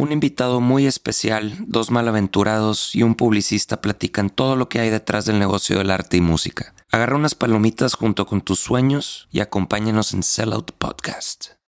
un invitado muy especial, dos malaventurados y un publicista platican todo lo que hay detrás del negocio del arte y música. Agarra unas palomitas junto con tus sueños y acompáñanos en Sellout Podcast.